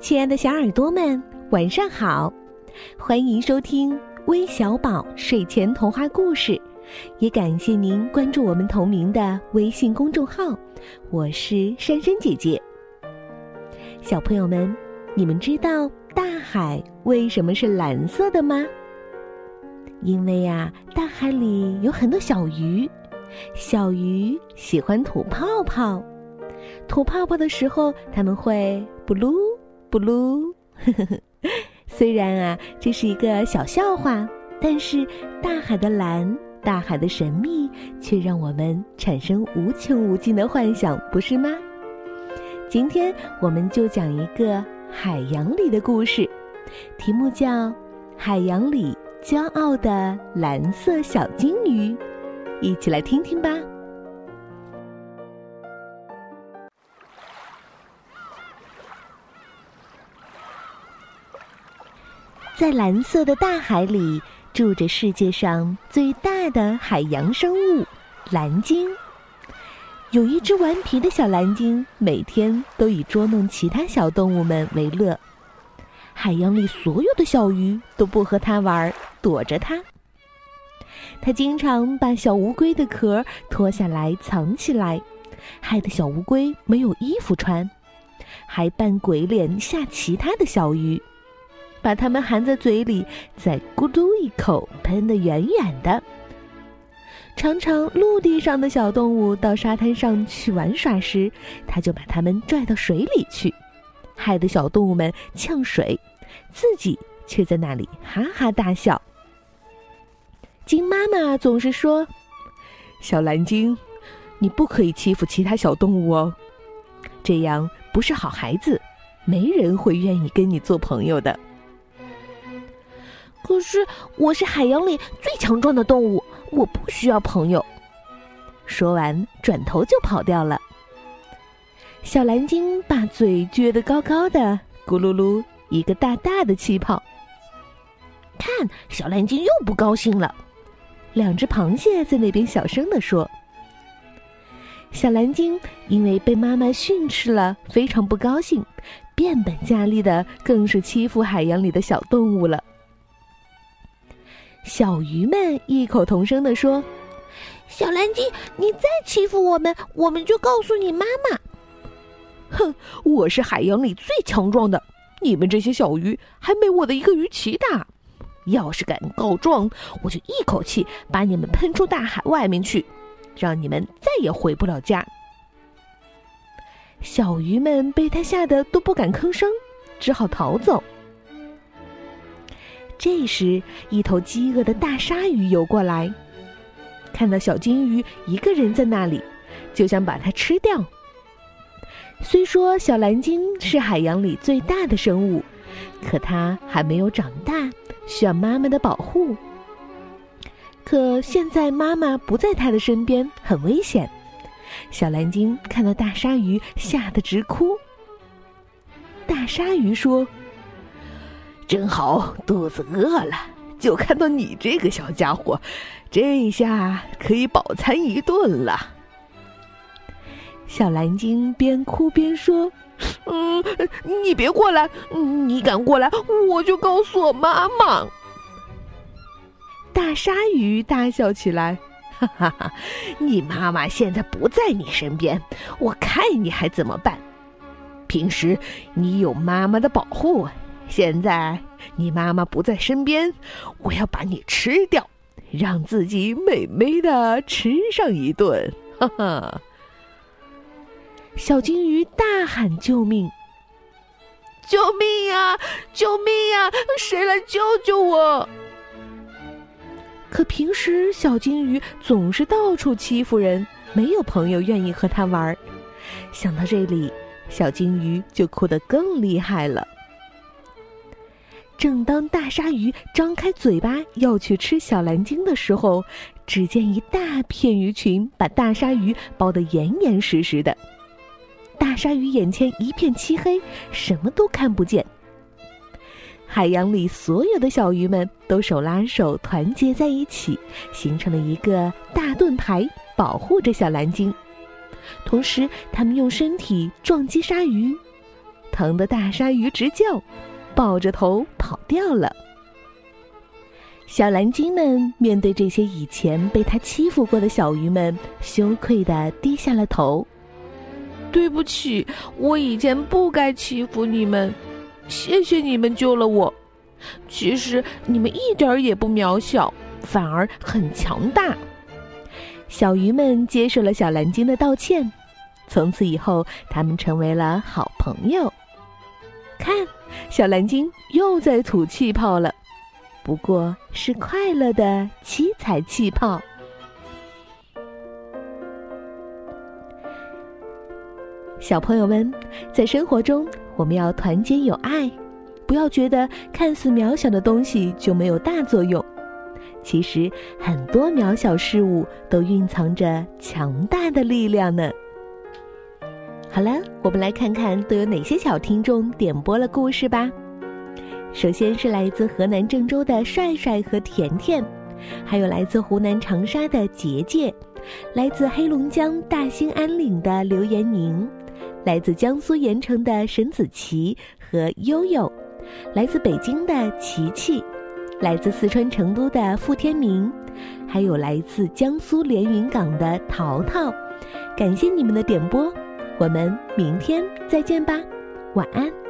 亲爱的小耳朵们，晚上好！欢迎收听微小宝睡前童话故事，也感谢您关注我们同名的微信公众号。我是珊珊姐姐。小朋友们，你们知道大海为什么是蓝色的吗？因为呀，大海里有很多小鱼，小鱼喜欢吐泡泡，吐泡泡的时候，它们会布噜。布噜，虽然啊，这是一个小笑话，但是大海的蓝，大海的神秘，却让我们产生无穷无尽的幻想，不是吗？今天我们就讲一个海洋里的故事，题目叫《海洋里骄傲的蓝色小金鱼》，一起来听听吧。在蓝色的大海里，住着世界上最大的海洋生物——蓝鲸。有一只顽皮的小蓝鲸，每天都以捉弄其他小动物们为乐。海洋里所有的小鱼都不和它玩，躲着它。它经常把小乌龟的壳脱下来藏起来，害得小乌龟没有衣服穿，还扮鬼脸吓其他的小鱼。把它们含在嘴里，再咕嘟一口喷得远远的。常常陆地上的小动物到沙滩上去玩耍时，它就把它们拽到水里去，害得小动物们呛水，自己却在那里哈哈大笑。鲸妈妈总是说：“小蓝鲸，你不可以欺负其他小动物哦，这样不是好孩子，没人会愿意跟你做朋友的。”可是我是海洋里最强壮的动物，我不需要朋友。说完，转头就跑掉了。小蓝鲸把嘴撅得高高的，咕噜噜，一个大大的气泡。看，小蓝鲸又不高兴了。两只螃蟹在那边小声地说：“小蓝鲸因为被妈妈训斥了，非常不高兴，变本加厉的更是欺负海洋里的小动物了。”小鱼们异口同声地说：“小蓝鲸，你再欺负我们，我们就告诉你妈妈。”哼，我是海洋里最强壮的，你们这些小鱼还没我的一个鱼鳍大。要是敢告状，我就一口气把你们喷出大海外面去，让你们再也回不了家。小鱼们被他吓得都不敢吭声，只好逃走。这时，一头饥饿的大鲨鱼游过来，看到小金鱼一个人在那里，就想把它吃掉。虽说小蓝鲸是海洋里最大的生物，可它还没有长大，需要妈妈的保护。可现在妈妈不在它的身边，很危险。小蓝鲸看到大鲨鱼，吓得直哭。大鲨鱼说。真好，肚子饿了，就看到你这个小家伙，这下可以饱餐一顿了。小蓝鲸边哭边说：“嗯，你别过来，你敢过来，我就告诉我妈妈。”大鲨鱼大笑起来：“哈哈哈，你妈妈现在不在你身边，我看你还怎么办？平时你有妈妈的保护。”现在你妈妈不在身边，我要把你吃掉，让自己美美的吃上一顿。哈哈！小金鱼大喊救命！救命呀！救命呀！谁来救救我？可平时小金鱼总是到处欺负人，没有朋友愿意和它玩。想到这里，小金鱼就哭得更厉害了。正当大鲨鱼张开嘴巴要去吃小蓝鲸的时候，只见一大片鱼群把大鲨鱼包得严严实实的。大鲨鱼眼前一片漆黑，什么都看不见。海洋里所有的小鱼们都手拉手团结在一起，形成了一个大盾牌，保护着小蓝鲸。同时，他们用身体撞击鲨鱼。疼得大鲨鱼直叫，抱着头跑掉了。小蓝鲸们面对这些以前被它欺负过的小鱼们，羞愧的低下了头。对不起，我以前不该欺负你们，谢谢你们救了我。其实你们一点儿也不渺小，反而很强大。小鱼们接受了小蓝鲸的道歉，从此以后，他们成为了好朋友。看，小蓝鲸又在吐气泡了，不过是快乐的七彩气泡。小朋友们，在生活中，我们要团结友爱，不要觉得看似渺小的东西就没有大作用。其实，很多渺小事物都蕴藏着强大的力量呢。好了，我们来看看都有哪些小听众点播了故事吧。首先是来自河南郑州的帅帅和甜甜，还有来自湖南长沙的杰杰，来自黑龙江大兴安岭的刘延宁。来自江苏盐城的沈子琪和悠悠，来自北京的琪琪，来自四川成都的付天明，还有来自江苏连云港的淘淘，感谢你们的点播，我们明天再见吧，晚安。